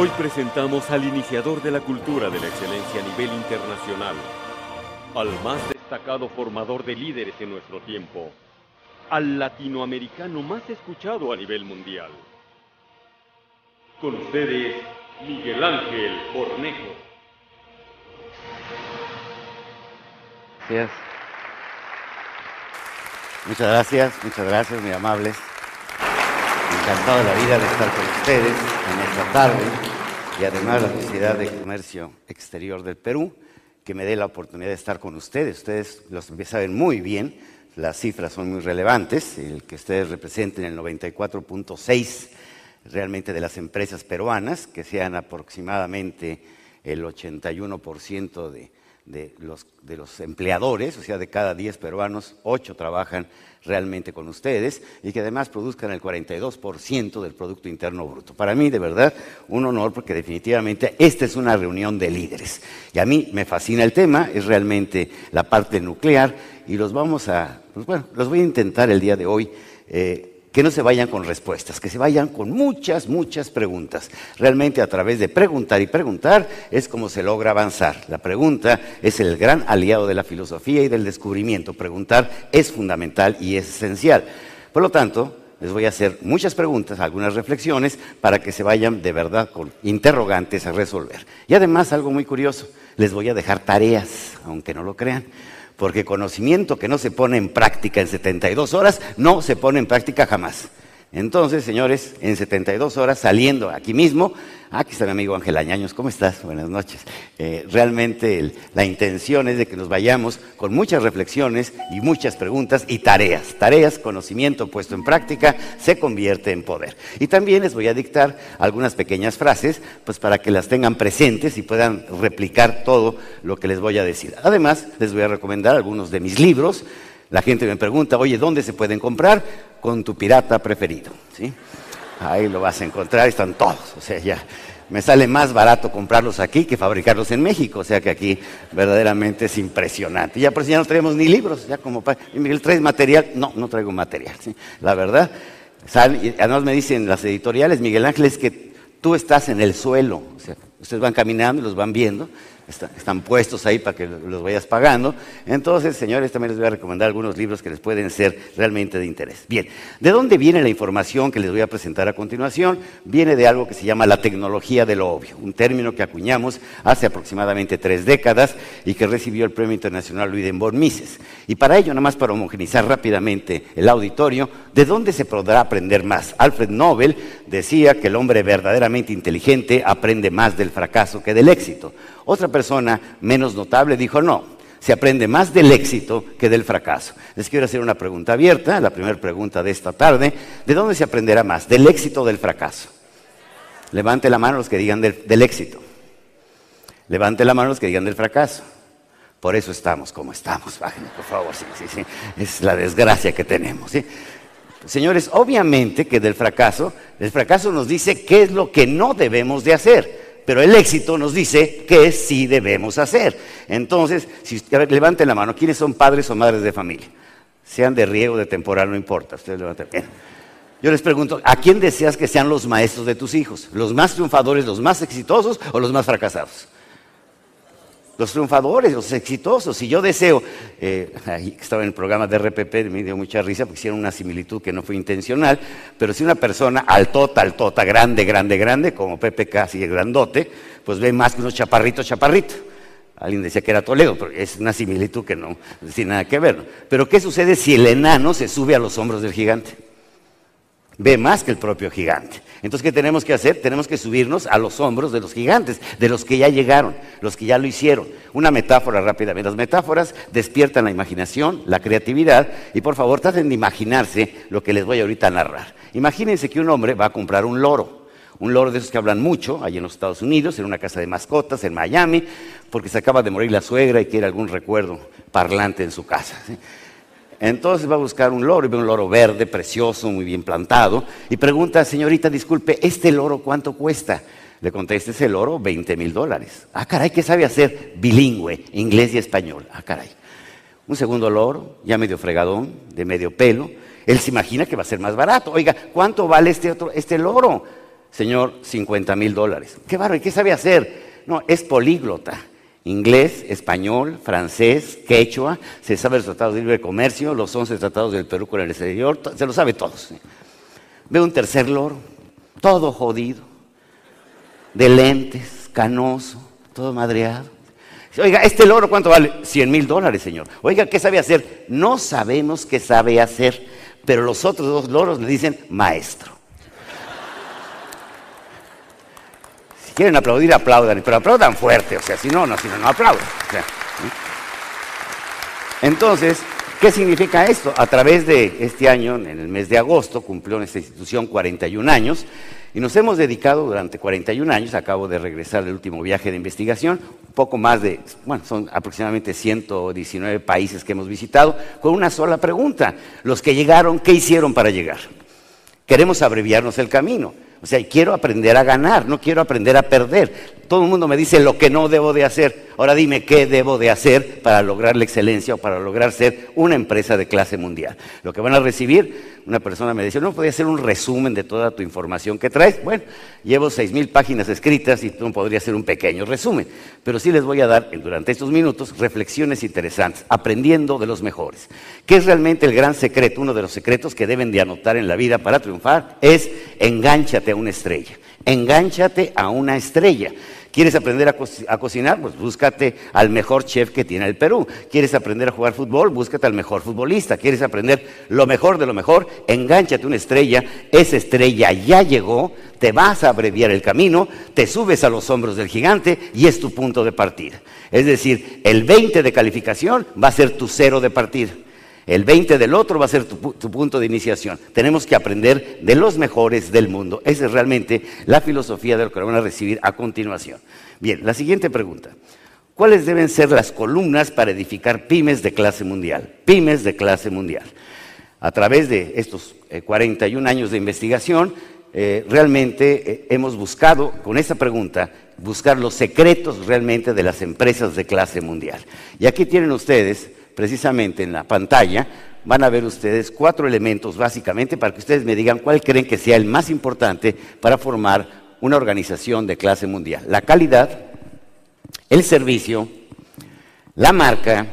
Hoy presentamos al iniciador de la cultura de la excelencia a nivel internacional, al más destacado formador de líderes en nuestro tiempo, al latinoamericano más escuchado a nivel mundial. Con ustedes, Miguel Ángel Cornejo. Gracias. Muchas gracias, muchas gracias, muy amables. Encantado de la vida de estar con ustedes en esta tarde y además la Sociedad de Comercio Exterior del Perú, que me dé la oportunidad de estar con ustedes. Ustedes los saben muy bien, las cifras son muy relevantes, el que ustedes representen el 94.6 realmente de las empresas peruanas, que sean aproximadamente el 81% de, de, los, de los empleadores, o sea, de cada 10 peruanos, 8 trabajan realmente con ustedes y que además produzcan el 42% del Producto Interno Bruto. Para mí, de verdad, un honor porque definitivamente esta es una reunión de líderes. Y a mí me fascina el tema, es realmente la parte nuclear y los vamos a, pues bueno, los voy a intentar el día de hoy. Eh, que no se vayan con respuestas, que se vayan con muchas, muchas preguntas. Realmente a través de preguntar y preguntar es como se logra avanzar. La pregunta es el gran aliado de la filosofía y del descubrimiento. Preguntar es fundamental y es esencial. Por lo tanto, les voy a hacer muchas preguntas, algunas reflexiones, para que se vayan de verdad con interrogantes a resolver. Y además, algo muy curioso, les voy a dejar tareas, aunque no lo crean porque conocimiento que no se pone en práctica en 72 horas no se pone en práctica jamás. Entonces, señores, en 72 horas, saliendo aquí mismo, aquí está mi amigo Ángel Añaños, ¿cómo estás? Buenas noches. Eh, realmente la intención es de que nos vayamos con muchas reflexiones y muchas preguntas y tareas. Tareas, conocimiento puesto en práctica, se convierte en poder. Y también les voy a dictar algunas pequeñas frases, pues para que las tengan presentes y puedan replicar todo lo que les voy a decir. Además, les voy a recomendar algunos de mis libros. La gente me pregunta, oye, ¿dónde se pueden comprar? Con tu pirata preferido. ¿sí? Ahí lo vas a encontrar, están todos. O sea, ya me sale más barato comprarlos aquí que fabricarlos en México. O sea que aquí verdaderamente es impresionante. Ya por si ya no traemos ni libros, ya como para. Miguel, ¿traes material? No, no traigo material. ¿sí? La verdad, además me dicen las editoriales, Miguel Ángel, es que tú estás en el suelo. O sea, ustedes van caminando y los van viendo están puestos ahí para que los vayas pagando. Entonces, señores, también les voy a recomendar algunos libros que les pueden ser realmente de interés. Bien, ¿de dónde viene la información que les voy a presentar a continuación? Viene de algo que se llama la tecnología de lo obvio, un término que acuñamos hace aproximadamente tres décadas y que recibió el Premio Internacional Louis de Mises. Y para ello, nada más para homogenizar rápidamente el auditorio, ¿de dónde se podrá aprender más? Alfred Nobel decía que el hombre verdaderamente inteligente aprende más del fracaso que del éxito. Otra persona menos notable dijo, no, se aprende más del éxito que del fracaso. Les quiero hacer una pregunta abierta, la primera pregunta de esta tarde. ¿De dónde se aprenderá más? ¿Del éxito o del fracaso? Levante la mano los que digan del, éxito. Levante la mano los que digan del fracaso. Por eso estamos como estamos. Bájenme, por favor. Sí, sí, sí. Es la desgracia que tenemos. Señores, obviamente que del fracaso, el fracaso nos dice qué es lo que no debemos de hacer pero el éxito nos dice qué sí debemos hacer. Entonces, si levanten la mano, ¿quiénes son padres o madres de familia? Sean de riego, de temporal, no importa. Ustedes levanten. Yo les pregunto, ¿a quién deseas que sean los maestros de tus hijos? ¿Los más triunfadores, los más exitosos o los más fracasados? Los triunfadores, los exitosos. Si yo deseo, eh, estaba en el programa de RPP, me dio mucha risa porque hicieron una similitud que no fue intencional, pero si una persona altota, altota, grande, grande, grande, como Pepe casi grandote, pues ve más que unos chaparritos, chaparritos. Alguien decía que era Toledo, pero es una similitud que no tiene nada que ver. Pero ¿qué sucede si el enano se sube a los hombros del gigante? Ve más que el propio gigante. Entonces, ¿qué tenemos que hacer? Tenemos que subirnos a los hombros de los gigantes, de los que ya llegaron, los que ya lo hicieron. Una metáfora rápidamente. Las metáforas despiertan la imaginación, la creatividad, y por favor traten de imaginarse lo que les voy ahorita a narrar. Imagínense que un hombre va a comprar un loro. Un loro de esos que hablan mucho, allí en los Estados Unidos, en una casa de mascotas, en Miami, porque se acaba de morir la suegra y quiere algún recuerdo parlante en su casa. Entonces va a buscar un loro y ve un loro verde, precioso, muy bien plantado, y pregunta, señorita, disculpe, ¿este loro cuánto cuesta? Le contesta ese loro, 20 mil dólares. Ah, caray, ¿qué sabe hacer? Bilingüe, inglés y español. Ah, caray. Un segundo loro, ya medio fregadón, de medio pelo. Él se imagina que va a ser más barato. Oiga, ¿cuánto vale este, otro, este loro? Señor, 50 mil dólares. ¿Qué? ¿Y qué sabe hacer? No, es políglota inglés, español, francés, quechua, se sabe los tratados de libre comercio, los 11 tratados del Perú con el exterior, se lo sabe todos. Ve un tercer loro, todo jodido, de lentes, canoso, todo madreado. Oiga, ¿este loro cuánto vale? 100 mil dólares, señor. Oiga, ¿qué sabe hacer? No sabemos qué sabe hacer, pero los otros dos loros le dicen maestro. Quieren aplaudir, aplaudan, pero aplaudan fuerte, o sea, si no, no, si no, no aplaudan. Entonces, ¿qué significa esto? A través de este año, en el mes de agosto, cumplió en esta institución 41 años y nos hemos dedicado durante 41 años, acabo de regresar del último viaje de investigación, un poco más de, bueno, son aproximadamente 119 países que hemos visitado, con una sola pregunta. Los que llegaron, ¿qué hicieron para llegar? Queremos abreviarnos el camino. O sea, quiero aprender a ganar, no quiero aprender a perder. Todo el mundo me dice lo que no debo de hacer. Ahora dime qué debo de hacer para lograr la excelencia o para lograr ser una empresa de clase mundial. Lo que van a recibir, una persona me dice, no podía hacer un resumen de toda tu información que traes. Bueno, llevo seis mil páginas escritas y tú podría hacer un pequeño resumen. Pero sí les voy a dar durante estos minutos reflexiones interesantes, aprendiendo de los mejores. ¿Qué es realmente el gran secreto? Uno de los secretos que deben de anotar en la vida para triunfar es engánchate a una estrella. Engánchate a una estrella. ¿Quieres aprender a, cocinar? Pues búscate al mejor chef que tiene el Perú. ¿Quieres aprender a jugar fútbol? Búscate al mejor futbolista. ¿Quieres aprender lo mejor de lo mejor? Engánchate una estrella. Esa estrella ya llegó, te vas a abreviar el camino, te subes a los hombros del gigante y es tu punto de partida. Es decir, el 20 de calificación va a ser tu cero de partida. El 20 del otro va a ser tu, punto de iniciación. Tenemos que aprender de los mejores del mundo. Esa es realmente la filosofía de lo que van a recibir a continuación. Bien, la siguiente pregunta. ¿Cuáles deben ser las columnas para edificar pymes de clase mundial? Pymes de clase mundial. A través de estos 41 eh, años de investigación, eh, realmente eh, hemos buscado, con esta pregunta, buscar los secretos realmente de las empresas de clase mundial. Y aquí tienen ustedes precisamente en la pantalla, van a ver ustedes cuatro elementos básicamente para que ustedes me digan cuál creen que sea el más importante para formar una organización de clase mundial. La calidad, el servicio, la marca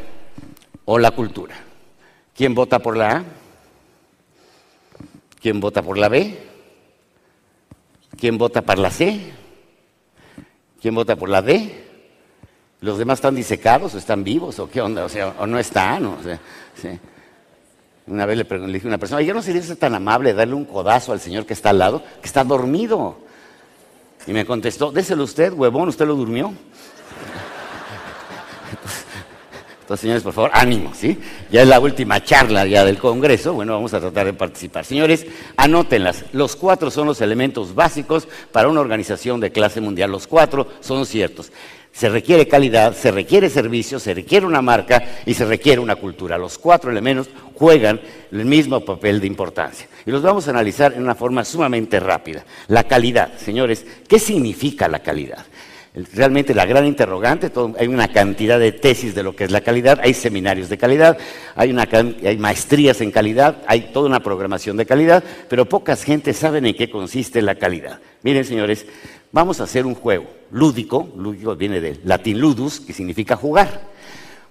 o la cultura. ¿Quién vota por la A? ¿Quién vota por la B? ¿Quién vota por la C? ¿Quién vota por la D? ¿Los demás están disecados o están vivos o qué onda? O sea, o no están. Una vez le, le, dije a una persona, yo no sería tan amable darle un codazo al señor que está al lado, que está dormido. Y me contestó, déselo usted, huevón, ¿usted lo durmió? Entonces, señores, por favor, ánimo, ¿sí? Ya es la última charla ya del Congreso, bueno, vamos a tratar de participar. Señores, anótenlas. Los cuatro son los elementos básicos para una organización de clase mundial. Los cuatro son ciertos. Se requiere calidad, se requiere servicio, se requiere una marca y se requiere una cultura. Los cuatro elementos juegan el mismo papel de importancia. Y los vamos a analizar en una forma sumamente rápida. La calidad, señores, ¿qué significa la calidad? Realmente la gran interrogante, hay una cantidad de tesis de lo que es la calidad, hay seminarios de calidad, hay, maestrías en calidad, hay toda una programación de calidad, pero pocas gentes saben en qué consiste la calidad. Miren, señores, vamos a hacer un juego lúdico, lúdico viene del latín ludus, que significa jugar.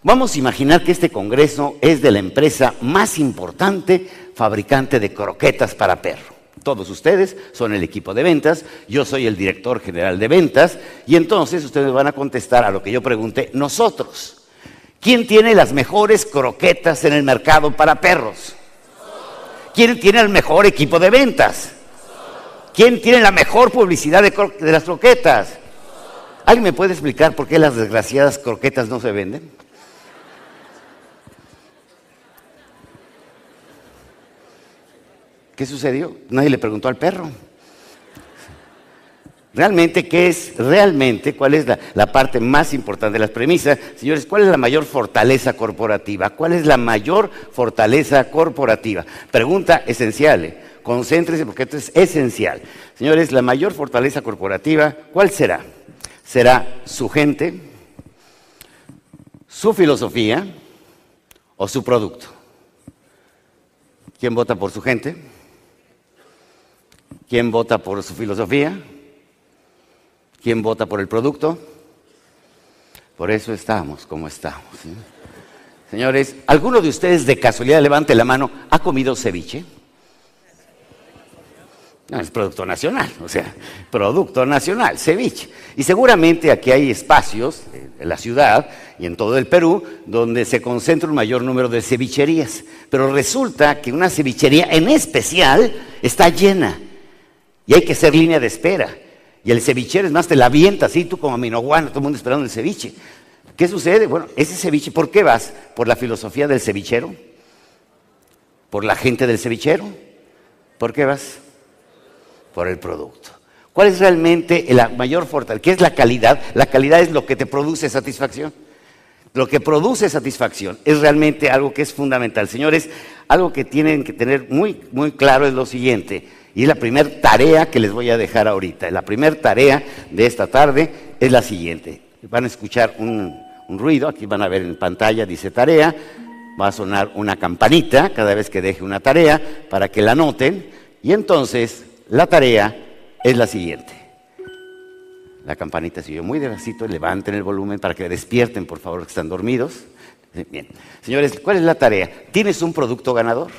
Vamos a imaginar que este congreso es de la empresa más importante fabricante de croquetas para perro. Todos ustedes son el equipo de ventas, yo soy el director general de ventas, y entonces ustedes van a contestar a lo que yo pregunté, nosotros. ¿Quién tiene las mejores croquetas en el mercado para perros? ¿Quién tiene el mejor equipo de ventas? ¿Quién tiene la mejor publicidad de, las croquetas? ¿Alguien me puede explicar por qué las desgraciadas croquetas no se venden? ¿Qué sucedió? Nadie le preguntó al perro. Realmente, ¿qué es realmente? ¿Cuál es la, parte más importante de las premisas? Señores, ¿cuál es la mayor fortaleza corporativa? ¿Cuál es la mayor fortaleza corporativa? Pregunta esencial. ¿eh? Concéntrese porque esto es esencial. Señores, la mayor fortaleza corporativa, ¿cuál será? ¿Será su gente, su filosofía o su producto? ¿Quién vota por su gente? ¿Quién vota por su filosofía? ¿Quién vota por el producto? Por eso estamos como estamos. Señores, ¿alguno de ustedes de casualidad levante la mano? ¿Ha comido ceviche? No, es producto nacional, o sea, producto nacional, ceviche. Y seguramente aquí hay espacios en la ciudad y en todo el Perú donde se concentra un mayor número de cevicherías. Pero resulta que una cevichería en especial está llena. Y hay que ser línea de espera. Y el cevichero es más, te la avienta así, tú como minoguano, todo el mundo esperando el ceviche. ¿Qué sucede? Bueno, ese ceviche, ¿por qué vas? ¿Por la filosofía del cevichero? ¿Por la gente del cevichero? ¿Por qué vas? Por el producto. ¿Cuál es realmente la mayor fortaleza? ¿Qué es la calidad? La calidad es lo que te produce satisfacción. Lo que produce satisfacción es realmente algo que es fundamental. Señores, algo que tienen que tener muy, muy claro es lo siguiente y es la primera tarea que les voy a dejar ahorita. La primera tarea de esta tarde es la siguiente. Van a escuchar un, ruido, aquí van a ver en pantalla, dice tarea, va a sonar una campanita cada vez que deje una tarea para que la noten. Y entonces la tarea es la siguiente. La campanita siguió muy despacito, levanten el volumen para que despierten, por favor, que están dormidos. Bien. Señores, ¿cuál es la tarea? ¿Tienes un producto ganador?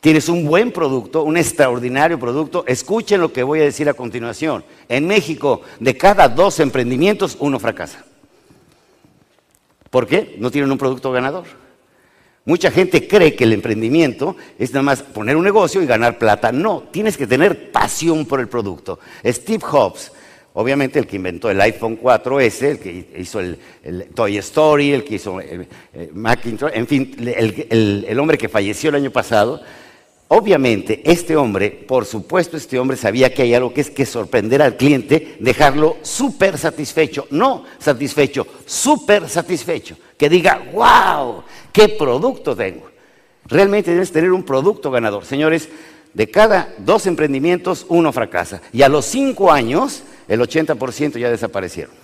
Tienes un buen producto, un extraordinario producto. Escuchen lo que voy a decir a continuación. En México, de cada dos emprendimientos, uno fracasa. ¿Por qué? No tienen un producto ganador. Mucha gente cree que el emprendimiento es nada más poner un negocio y ganar plata. No, tienes que tener pasión por el producto. Steve Jobs, obviamente el que inventó el iPhone 4S, el que hizo el, Toy Story, el que hizo el, Macintosh, en fin, el hombre que falleció el año pasado, Obviamente, este hombre, por supuesto, este hombre sabía que hay algo que es que sorprender al cliente, dejarlo súper satisfecho, no satisfecho, súper satisfecho, que diga, wow, qué producto tengo. Realmente debes tener un producto ganador. Señores, de cada dos emprendimientos, uno fracasa. Y a los cinco años, el 80% ya desaparecieron.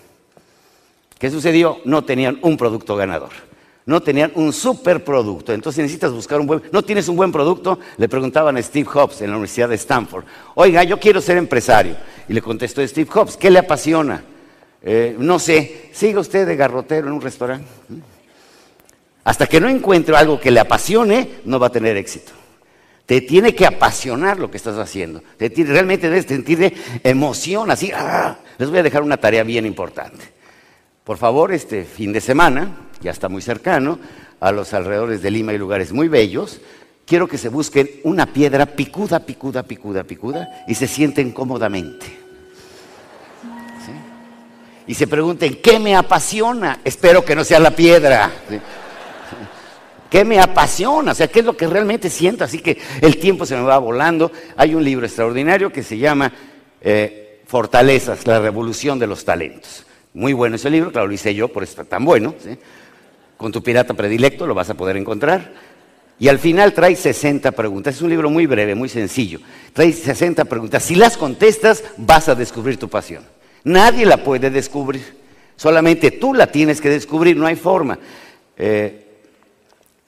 ¿Qué sucedió? No tenían un producto ganador no tenían un superproducto. Entonces necesitas buscar un buen... ¿No tienes un buen producto? Le preguntaban a Steve Jobs en la Universidad de Stanford. Oiga, yo quiero ser empresario. Y le contestó Steve Jobs, ¿qué le apasiona? Eh, no sé, siga usted de garrotero en un restaurante. Hasta que no encuentre algo que le apasione, no va a tener éxito. Te tiene que apasionar lo que estás haciendo. Te realmente debes sentir emoción, así. ¡ah! Les voy a dejar una tarea bien importante. Por favor, este fin de semana, ya está muy cercano, a los alrededores de Lima hay lugares muy bellos. Quiero que se busquen una piedra picuda, picuda, picuda, picuda y se sienten cómodamente. Y se pregunten, ¿qué me apasiona? Espero que no sea la piedra. ¿Qué me apasiona? O sea, ¿qué es lo que realmente siento? Así que el tiempo se me va volando. Hay un libro extraordinario que se llama eh, Fortalezas, la revolución de los talentos. Muy bueno ese libro, claro, lo hice yo, por eso está tan bueno. Con tu pirata predilecto lo vas a poder encontrar. Y al final trae 60 preguntas. Es un libro muy breve, muy sencillo. Trae 60 preguntas. Si las contestas, vas a descubrir tu pasión. Nadie la puede descubrir. Solamente tú la tienes que descubrir, no hay forma. Eh,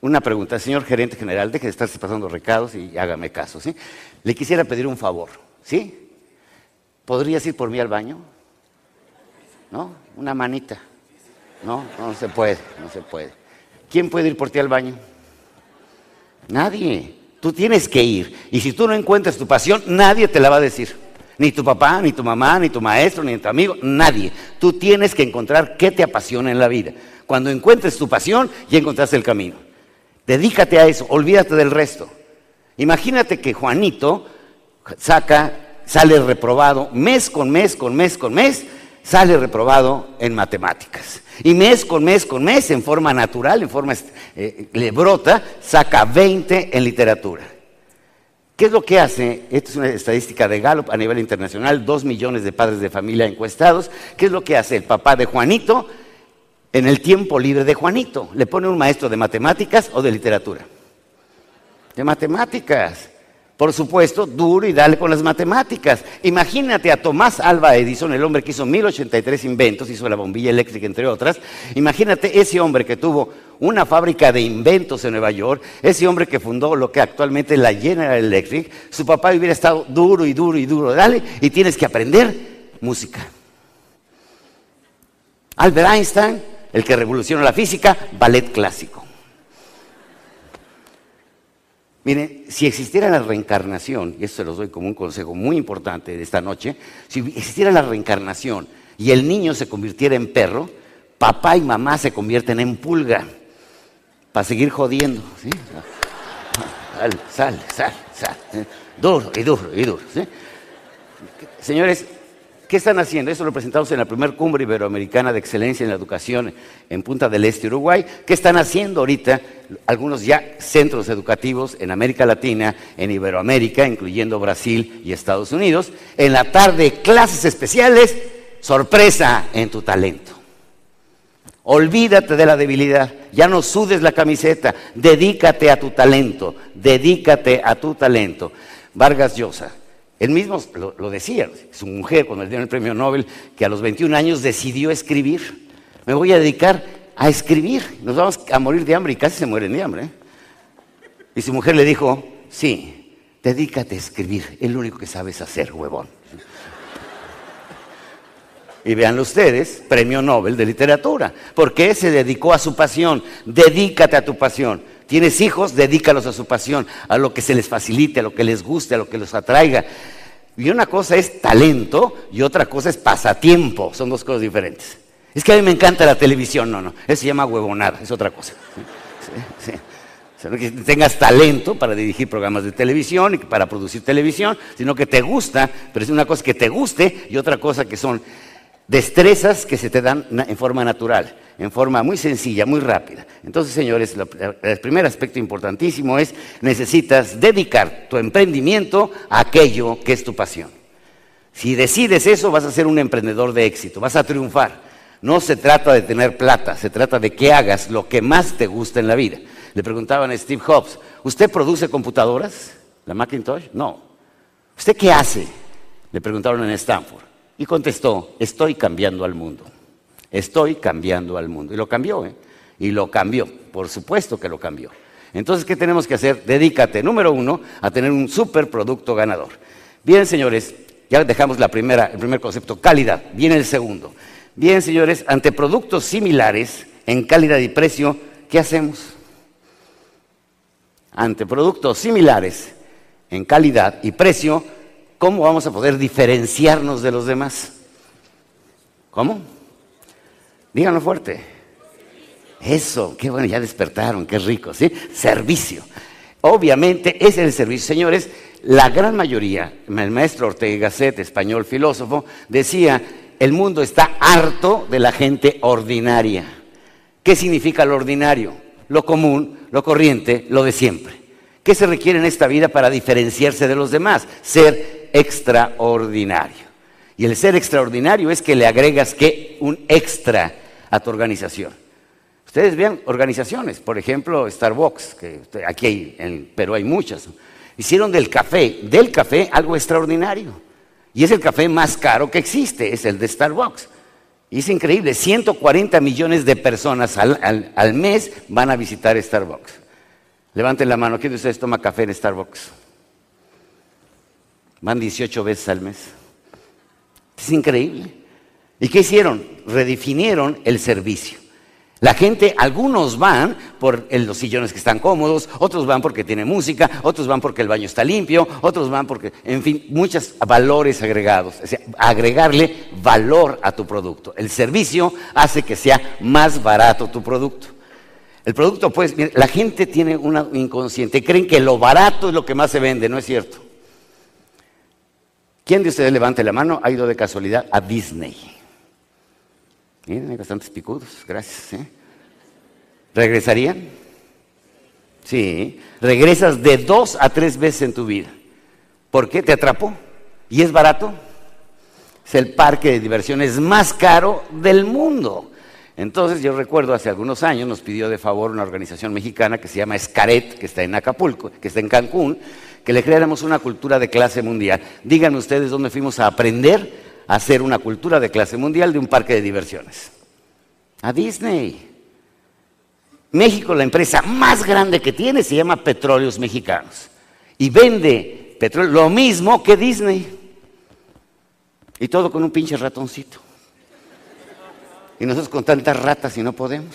una pregunta, señor gerente general, deje de estarse pasando recados y hágame caso, ¿sí? Le quisiera pedir un favor, ¿sí? ¿Podrías ir por mí al baño? ¿No? Una manita. No, no se puede, no se puede. ¿Quién puede ir por ti al baño? Nadie. Tú tienes que ir. Y si tú no encuentras tu pasión, nadie te la va a decir. Ni tu papá, ni tu mamá, ni tu maestro, ni tu amigo, nadie. Tú tienes que encontrar qué te apasiona en la vida. Cuando encuentres tu pasión, ya encontraste el camino. Dedícate a eso, olvídate del resto. Imagínate que Juanito saca, sale reprobado mes con mes, con mes, con mes, sale reprobado en matemáticas. Y mes con mes con mes, en forma natural, en forma eh, le brota, saca 20 en literatura. ¿Qué es lo que hace? Esta es una estadística de Gallup a nivel internacional, dos millones de padres de familia encuestados. ¿Qué es lo que hace el papá de Juanito? en el tiempo libre de Juanito. Le pone un maestro de matemáticas o de literatura. De matemáticas. Por supuesto, duro y dale con las matemáticas. Imagínate a Tomás Alba Edison, el hombre que hizo 1083 inventos, hizo la bombilla eléctrica entre otras. Imagínate ese hombre que tuvo una fábrica de inventos en Nueva York, ese hombre que fundó lo que actualmente es la General Electric. Su papá hubiera estado duro y duro y duro. Dale, y tienes que aprender música. Albert Einstein el que revolucionó la física, ballet clásico. Miren, si existiera la reencarnación, y esto se los doy como un consejo muy importante de esta noche, si existiera la reencarnación y el niño se convirtiera en perro, papá y mamá se convierten en pulga para seguir jodiendo. ¿sí? Sal, sal, sal, sal. Duro y duro y duro. Señores, ¿Qué están haciendo? Eso lo presentamos en la primera cumbre iberoamericana de excelencia en la educación en Punta del Este, Uruguay. ¿Qué están haciendo ahorita algunos ya centros educativos en América Latina, en Iberoamérica, incluyendo Brasil y Estados Unidos? En la tarde, clases especiales, sorpresa en tu talento. Olvídate de la debilidad, ya no sudes la camiseta, dedícate a tu talento, dedícate a tu talento. Vargas Llosa él mismo lo, decía, su mujer cuando le dieron el premio Nobel, que a los 21 años decidió escribir. Me voy a dedicar a escribir. Nos vamos a morir de hambre y casi se mueren de hambre. ¿eh? Y su mujer le dijo, sí, dedícate a escribir, es lo único que sabes hacer, huevón. Y vean ustedes, premio Nobel de literatura. porque se dedicó a su pasión? Dedícate a tu pasión. Tienes hijos, dedícalos a su pasión, a lo que se les facilite, a lo que les guste, a lo que los atraiga. Y una cosa es talento y otra cosa es pasatiempo. Son dos cosas diferentes. Es que a mí me encanta la televisión. No, no. Eso se llama huevonada. Es otra cosa. Sí, que tengas talento para dirigir programas de televisión y para producir televisión, sino que te gusta, pero es una cosa que te guste y otra cosa que son destrezas que se te dan en forma natural, en forma muy sencilla, muy rápida. Entonces, señores, el primer aspecto importantísimo es necesitas dedicar tu emprendimiento a aquello que es tu pasión. Si decides eso, vas a ser un emprendedor de éxito, vas a triunfar. No se trata de tener plata, se trata de que hagas lo que más te gusta en la vida. Le preguntaban a Steve Jobs, ¿usted produce computadoras? ¿La Macintosh? No. ¿Usted qué hace? Le preguntaron en Stanford. Y contestó, estoy cambiando al mundo. Estoy cambiando al mundo. Y lo cambió, ¿eh? Y lo cambió. Por supuesto que lo cambió. Entonces, ¿qué tenemos que hacer? Dedícate, número uno, a tener un superproducto ganador. Bien, señores, ya dejamos la primera, el primer concepto, calidad. Viene el segundo. Bien, señores, ante productos similares en calidad y precio, ¿qué hacemos? Ante productos similares en calidad y precio, ¿cómo vamos a poder diferenciarnos de los demás? ¿Cómo? Díganlo fuerte. Eso, qué bueno, ya despertaron, qué rico, ¿sí? Servicio. Obviamente, ese es el servicio. Señores, la gran mayoría, el maestro Ortega Gasset, español filósofo, decía, el mundo está harto de la gente ordinaria. ¿Qué significa lo ordinario? Lo común, lo corriente, lo de siempre. ¿Qué se requiere en esta vida para diferenciarse de los demás? Ser extraordinario. Y el ser extraordinario es que le agregas que un extra a tu organización. Ustedes vean organizaciones, por ejemplo, Starbucks, que aquí hay, en Perú hay muchas. Hicieron del café, del café algo extraordinario. Y es el café más caro que existe, es el de Starbucks. Y es increíble, 140 millones de personas al, al mes van a visitar Starbucks. Levanten la mano, ¿quién de ustedes toma café en Starbucks? Van 18 veces al mes. Es increíble. ¿Y qué hicieron? Redefinieron el servicio. La gente, algunos van por los sillones que están cómodos, otros van porque tiene música, otros van porque el baño está limpio, otros van porque, en fin, muchos valores agregados. O sea, agregarle valor a tu producto. El servicio hace que sea más barato tu producto. El producto, pues, la gente tiene una inconsciente, creen que lo barato es lo que más se vende, no es cierto. ¿Quién de ustedes levante la mano ha ido de casualidad a Disney? Miren, hay bastantes picudos, gracias. ¿eh? ¿Regresarían? Sí, regresas de dos a tres veces en tu vida. ¿Por qué? ¿Te atrapó? ¿Y es barato? Es el parque de diversiones más caro del mundo. Entonces yo recuerdo hace algunos años nos pidió de favor una organización mexicana que se llama Escaret, que está en Acapulco, que está en Cancún, que le creáramos una cultura de clase mundial. Díganme ustedes dónde fuimos a aprender a hacer una cultura de clase mundial de un parque de diversiones. A Disney. México, la empresa más grande que tiene, se llama Petróleos Mexicanos. Y vende petróleo lo mismo que Disney. Y todo con un pinche ratoncito. Y nosotros con tantas ratas y no podemos.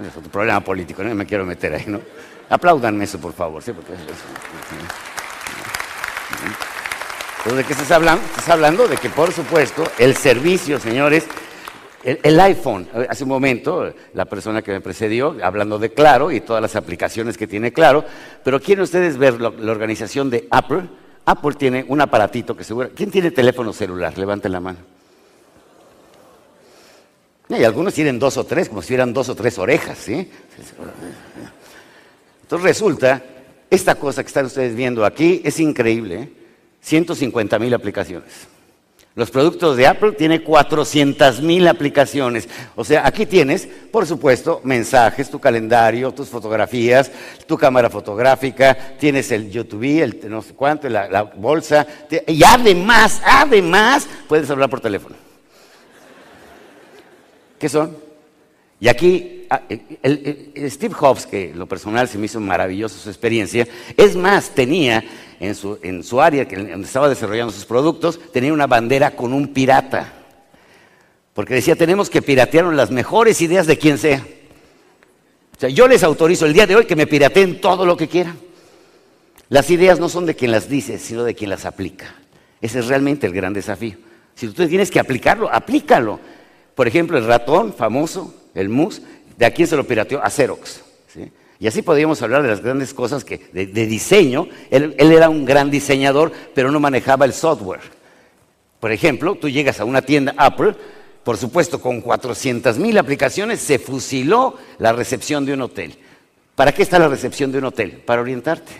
Es otro problema político, no me quiero meter ahí, ¿no? Apláudanme eso, por favor. ¿sí? ¿de qué estás hablando? Estás hablando de que, por supuesto, el servicio, señores, el, iPhone, hace un momento, la persona que me precedió, hablando de Claro y todas las aplicaciones que tiene Claro, pero ¿quieren ustedes ver la organización de Apple? Apple tiene un aparatito que seguro... ¿Quién tiene teléfono celular? Levanten la mano. Y algunos tienen dos o tres, como si tuvieran dos o tres orejas, ¿sí? Entonces resulta, esta cosa que están ustedes viendo aquí es increíble, 150 ¿eh? mil aplicaciones. Los productos de Apple tienen 400 mil aplicaciones. O sea, aquí tienes, por supuesto, mensajes, tu calendario, tus fotografías, tu cámara fotográfica, tienes el YouTube, el no sé cuánto, la bolsa. Y además, además, puedes hablar por teléfono. ¿Qué son? Y aquí, ah, Steve Jobs, que lo personal se me hizo maravilloso su experiencia, es más, tenía en su, en su área, donde estaba desarrollando sus productos, tenía una bandera con un pirata. Porque decía, tenemos que piratear las mejores ideas de quien sea. O sea, yo les autorizo el día de hoy que me pirateen todo lo que quieran. Las ideas no son de quien las dice, sino de quien las aplica. Ese es realmente el gran desafío. Si tú tienes que aplicarlo, aplícalo. Por ejemplo, el ratón famoso, el mus, de aquí se lo pirateó a Xerox. Y así podríamos hablar de las grandes cosas que, de, diseño. Él, era un gran diseñador, pero no manejaba el software. Por ejemplo, tú llegas a una tienda Apple, por supuesto, con 400 mil aplicaciones, se fusiló la recepción de un hotel. ¿Para qué está la recepción de un hotel? Para orientarte,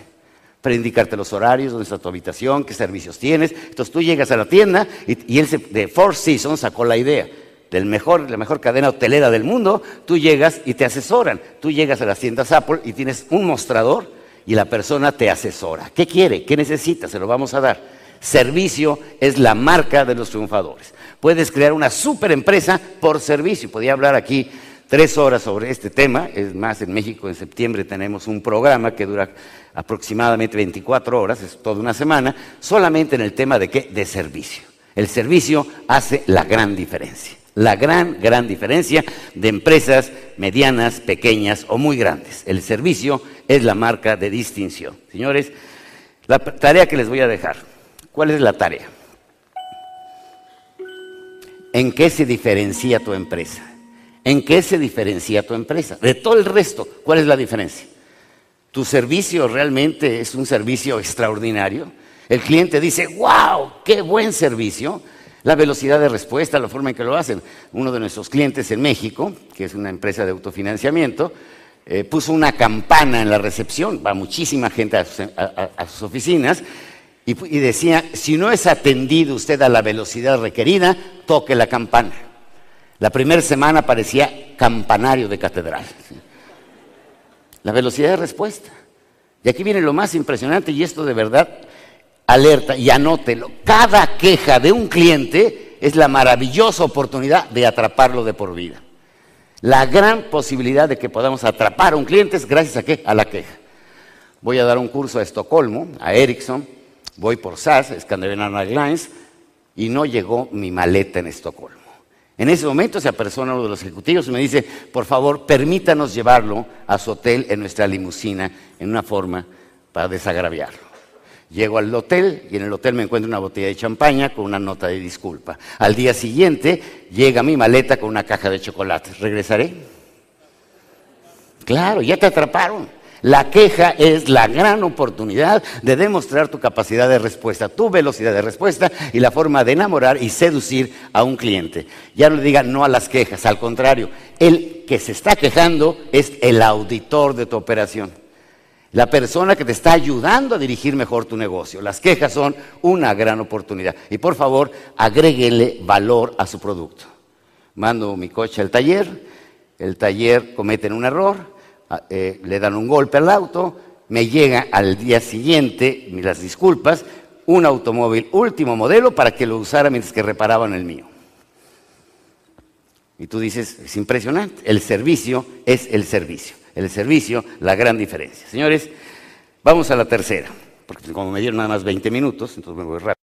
para indicarte los horarios, dónde está tu habitación, qué servicios tienes. Entonces tú llegas a la tienda y, y él de Four Seasons sacó la idea del mejor, la mejor cadena hotelera del mundo, tú llegas y te asesoran. Tú llegas a las tiendas Apple y tienes un mostrador y la persona te asesora. ¿Qué quiere? ¿Qué necesita? Se lo vamos a dar. Servicio es la marca de los triunfadores. Puedes crear una super empresa por servicio. Podría hablar aquí tres horas sobre este tema. Es más, en México en septiembre tenemos un programa que dura aproximadamente 24 horas, es toda una semana, solamente en el tema de qué? De servicio. El servicio hace la gran diferencia. La gran, gran diferencia de empresas medianas, pequeñas o muy grandes. El servicio es la marca de distinción. Señores, la tarea que les voy a dejar. ¿Cuál es la tarea? ¿En qué se diferencia tu empresa? ¿En qué se diferencia tu empresa? De todo el resto, ¿cuál es la diferencia? ¿Tu servicio realmente es un servicio extraordinario? El cliente dice, wow, qué buen servicio. La velocidad de respuesta, la forma en que lo hacen. Uno de nuestros clientes en México, que es una empresa de autofinanciamiento, eh, puso una campana en la recepción, va muchísima gente a sus, oficinas, y, y, decía, si no es atendido usted a la velocidad requerida, toque la campana. La primera semana parecía campanario de catedral. La velocidad de respuesta. Y aquí viene lo más impresionante, y esto de verdad alerta y anótelo. Cada queja de un cliente es la maravillosa oportunidad de atraparlo de por vida. La gran posibilidad de que podamos atrapar a un cliente es gracias a qué? A la queja. Voy a dar un curso a Estocolmo, a Ericsson, voy por SAS, Scandinavian Airlines, y no llegó mi maleta en Estocolmo. En ese momento se apersona uno de los ejecutivos y me dice, por favor, permítanos llevarlo a su hotel en nuestra limusina en una forma para desagraviarlo. Llego al hotel y en el hotel me encuentro una botella de champaña con una nota de disculpa. Al día siguiente llega mi maleta con una caja de chocolates. ¿Regresaré? Claro, ya te atraparon. La queja es la gran oportunidad de demostrar tu capacidad de respuesta, tu velocidad de respuesta y la forma de enamorar y seducir a un cliente. Ya no le digan no a las quejas, al contrario, el que se está quejando es el auditor de tu operación la persona que te está ayudando a dirigir mejor tu negocio. Las quejas son una gran oportunidad. Y por favor, agréguele valor a su producto. Mando mi coche al taller, el taller cometen un error, ah, eh, le dan un golpe al auto, me llega al día siguiente, las disculpas, un automóvil último modelo para que lo usara mientras que reparaban el mío. Y tú dices, es impresionante, el servicio es el servicio el servicio, la gran diferencia. Señores, vamos a la tercera, porque como me dieron nada más 20 minutos, entonces me voy rápido.